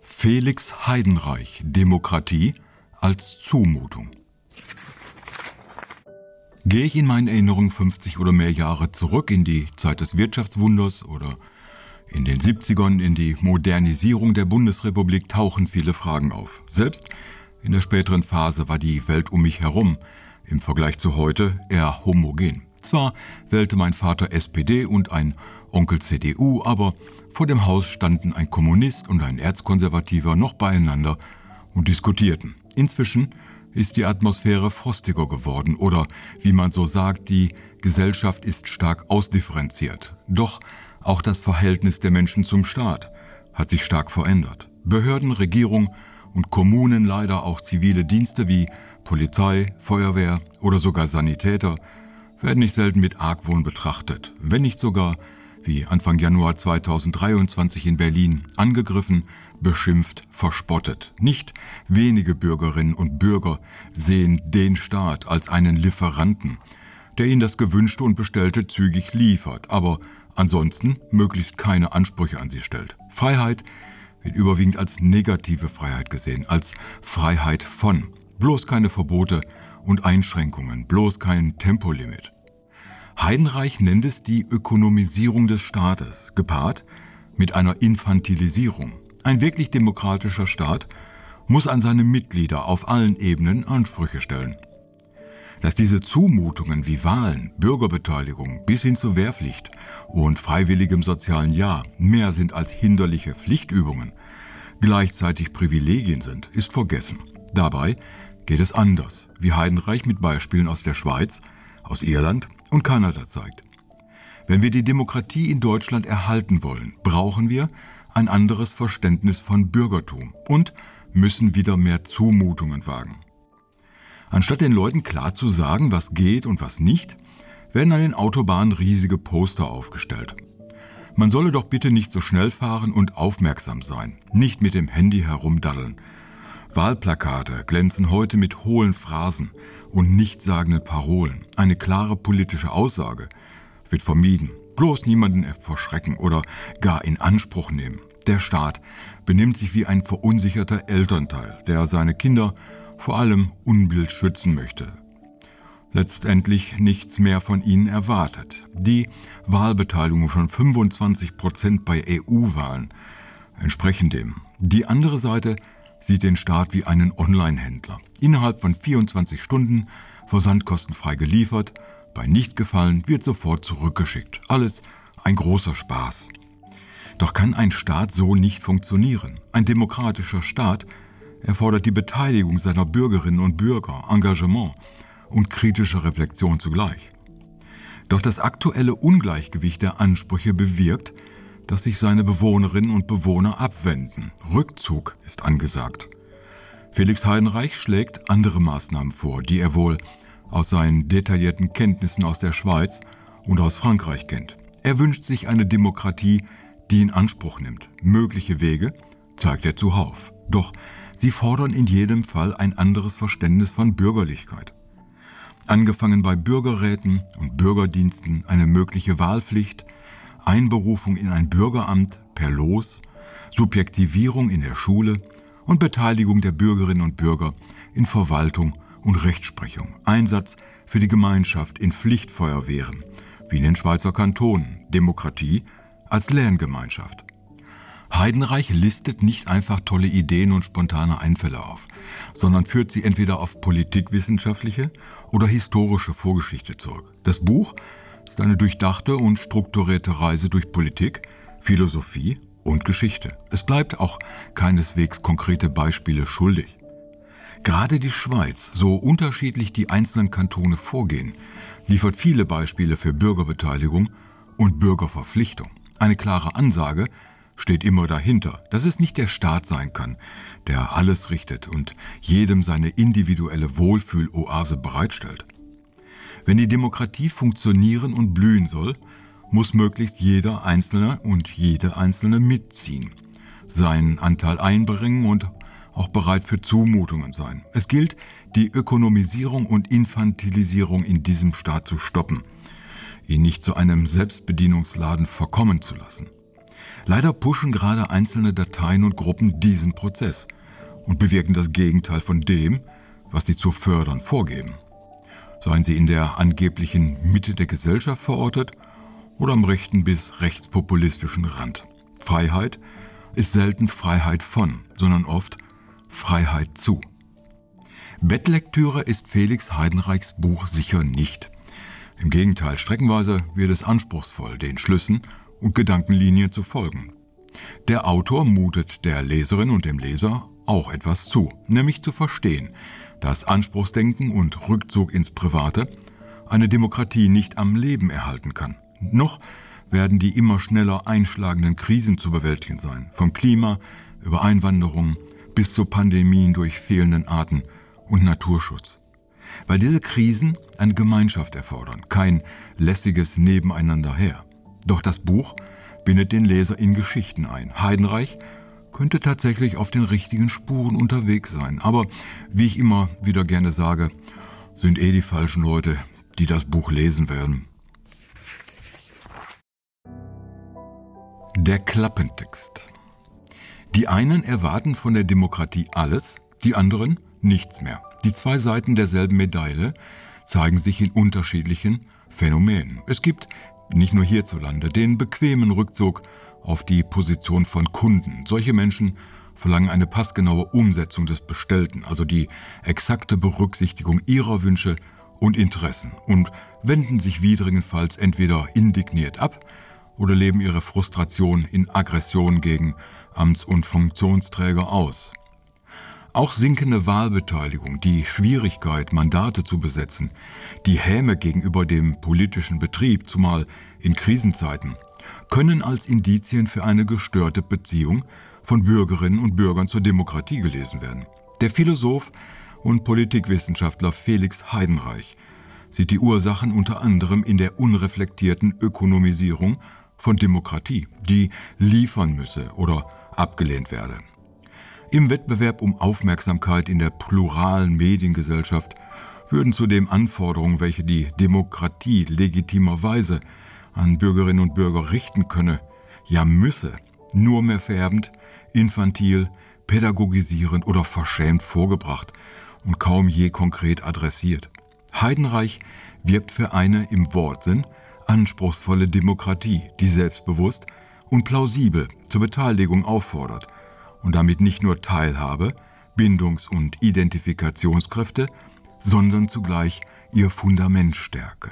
Felix Heidenreich Demokratie als Zumutung. Gehe ich in meinen Erinnerungen 50 oder mehr Jahre zurück in die Zeit des Wirtschaftswunders oder in den 70ern in die Modernisierung der Bundesrepublik tauchen viele Fragen auf. Selbst in der späteren Phase war die Welt um mich herum im Vergleich zu heute eher homogen. Zwar wählte mein Vater SPD und ein Onkel CDU, aber vor dem Haus standen ein Kommunist und ein Erzkonservativer noch beieinander und diskutierten. Inzwischen ist die Atmosphäre frostiger geworden oder, wie man so sagt, die Gesellschaft ist stark ausdifferenziert. Doch auch das Verhältnis der Menschen zum Staat hat sich stark verändert. Behörden, Regierung und Kommunen, leider auch zivile Dienste wie Polizei, Feuerwehr oder sogar Sanitäter werden nicht selten mit Argwohn betrachtet, wenn nicht sogar wie Anfang Januar 2023 in Berlin, angegriffen, beschimpft, verspottet. Nicht wenige Bürgerinnen und Bürger sehen den Staat als einen Lieferanten, der ihnen das Gewünschte und Bestellte zügig liefert, aber ansonsten möglichst keine Ansprüche an sie stellt. Freiheit wird überwiegend als negative Freiheit gesehen, als Freiheit von. Bloß keine Verbote und Einschränkungen, bloß kein Tempolimit. Heidenreich nennt es die Ökonomisierung des Staates, gepaart mit einer Infantilisierung. Ein wirklich demokratischer Staat muss an seine Mitglieder auf allen Ebenen Ansprüche stellen. Dass diese Zumutungen wie Wahlen, Bürgerbeteiligung bis hin zur Wehrpflicht und freiwilligem sozialen Jahr mehr sind als hinderliche Pflichtübungen, gleichzeitig Privilegien sind, ist vergessen. Dabei geht es anders, wie Heidenreich mit Beispielen aus der Schweiz, aus Irland und Kanada zeigt. Wenn wir die Demokratie in Deutschland erhalten wollen, brauchen wir ein anderes Verständnis von Bürgertum und müssen wieder mehr Zumutungen wagen. Anstatt den Leuten klar zu sagen, was geht und was nicht, werden an den Autobahnen riesige Poster aufgestellt. Man solle doch bitte nicht so schnell fahren und aufmerksam sein, nicht mit dem Handy herumdaddeln. Wahlplakate glänzen heute mit hohlen Phrasen und nichtssagenden Parolen. Eine klare politische Aussage wird vermieden. Bloß niemanden verschrecken oder gar in Anspruch nehmen. Der Staat benimmt sich wie ein verunsicherter Elternteil, der seine Kinder vor allem Unbild schützen möchte. Letztendlich nichts mehr von ihnen erwartet. Die Wahlbeteiligung von 25 Prozent bei EU-Wahlen entsprechen dem. Die andere Seite sieht den Staat wie einen Online-Händler. Innerhalb von 24 Stunden versandkostenfrei geliefert, bei Nichtgefallen wird sofort zurückgeschickt. Alles ein großer Spaß. Doch kann ein Staat so nicht funktionieren. Ein demokratischer Staat erfordert die Beteiligung seiner Bürgerinnen und Bürger, Engagement und kritische Reflexion zugleich. Doch das aktuelle Ungleichgewicht der Ansprüche bewirkt, dass sich seine Bewohnerinnen und Bewohner abwenden. Rückzug ist angesagt. Felix Heidenreich schlägt andere Maßnahmen vor, die er wohl aus seinen detaillierten Kenntnissen aus der Schweiz und aus Frankreich kennt. Er wünscht sich eine Demokratie, die in Anspruch nimmt. Mögliche Wege zeigt er zuhauf. Doch sie fordern in jedem Fall ein anderes Verständnis von Bürgerlichkeit. Angefangen bei Bürgerräten und Bürgerdiensten eine mögliche Wahlpflicht, Einberufung in ein Bürgeramt per Los, Subjektivierung in der Schule und Beteiligung der Bürgerinnen und Bürger in Verwaltung und Rechtsprechung, Einsatz für die Gemeinschaft in Pflichtfeuerwehren, wie in den Schweizer Kantonen, Demokratie als Lerngemeinschaft. Heidenreich listet nicht einfach tolle Ideen und spontane Einfälle auf, sondern führt sie entweder auf politikwissenschaftliche oder historische Vorgeschichte zurück. Das Buch ist eine durchdachte und strukturierte Reise durch Politik, Philosophie und Geschichte. Es bleibt auch keineswegs konkrete Beispiele schuldig. Gerade die Schweiz, so unterschiedlich die einzelnen Kantone vorgehen, liefert viele Beispiele für Bürgerbeteiligung und Bürgerverpflichtung. Eine klare Ansage steht immer dahinter, dass es nicht der Staat sein kann, der alles richtet und jedem seine individuelle Wohlfühloase bereitstellt. Wenn die Demokratie funktionieren und blühen soll, muss möglichst jeder Einzelne und jede Einzelne mitziehen, seinen Anteil einbringen und auch bereit für Zumutungen sein. Es gilt, die Ökonomisierung und Infantilisierung in diesem Staat zu stoppen, ihn nicht zu einem Selbstbedienungsladen verkommen zu lassen. Leider pushen gerade einzelne Dateien und Gruppen diesen Prozess und bewirken das Gegenteil von dem, was sie zu fördern vorgeben. Seien sie in der angeblichen Mitte der Gesellschaft verortet oder am rechten bis rechtspopulistischen Rand. Freiheit ist selten Freiheit von, sondern oft Freiheit zu. Bettlektüre ist Felix Heidenreichs Buch sicher nicht. Im Gegenteil, streckenweise wird es anspruchsvoll, den Schlüssen und Gedankenlinien zu folgen. Der Autor mutet der Leserin und dem Leser auch etwas zu, nämlich zu verstehen, dass Anspruchsdenken und Rückzug ins Private eine Demokratie nicht am Leben erhalten kann. Noch werden die immer schneller einschlagenden Krisen zu bewältigen sein, vom Klima über Einwanderung bis zu Pandemien durch fehlenden Arten und Naturschutz. Weil diese Krisen eine Gemeinschaft erfordern, kein lässiges Nebeneinander her. Doch das Buch bindet den Leser in Geschichten ein. Heidenreich könnte tatsächlich auf den richtigen Spuren unterwegs sein. Aber wie ich immer wieder gerne sage, sind eh die falschen Leute, die das Buch lesen werden. Der Klappentext. Die einen erwarten von der Demokratie alles, die anderen nichts mehr. Die zwei Seiten derselben Medaille zeigen sich in unterschiedlichen Phänomenen. Es gibt nicht nur hierzulande den bequemen Rückzug auf die Position von Kunden. Solche Menschen verlangen eine passgenaue Umsetzung des Bestellten, also die exakte Berücksichtigung ihrer Wünsche und Interessen und wenden sich widrigenfalls entweder indigniert ab oder leben ihre Frustration in Aggression gegen Amts- und Funktionsträger aus. Auch sinkende Wahlbeteiligung, die Schwierigkeit, Mandate zu besetzen, die Häme gegenüber dem politischen Betrieb, zumal in Krisenzeiten, können als Indizien für eine gestörte Beziehung von Bürgerinnen und Bürgern zur Demokratie gelesen werden. Der Philosoph und Politikwissenschaftler Felix Heidenreich sieht die Ursachen unter anderem in der unreflektierten Ökonomisierung von Demokratie, die liefern müsse oder abgelehnt werde. Im Wettbewerb um Aufmerksamkeit in der pluralen Mediengesellschaft würden zudem Anforderungen, welche die Demokratie legitimerweise an Bürgerinnen und Bürger richten könne, ja müsse, nur mehr färbend, infantil, pädagogisierend oder verschämt vorgebracht und kaum je konkret adressiert. Heidenreich wirbt für eine im Wortsinn anspruchsvolle Demokratie, die selbstbewusst und plausibel zur Beteiligung auffordert – und damit nicht nur Teilhabe, Bindungs- und Identifikationskräfte, sondern zugleich ihr Fundament stärke.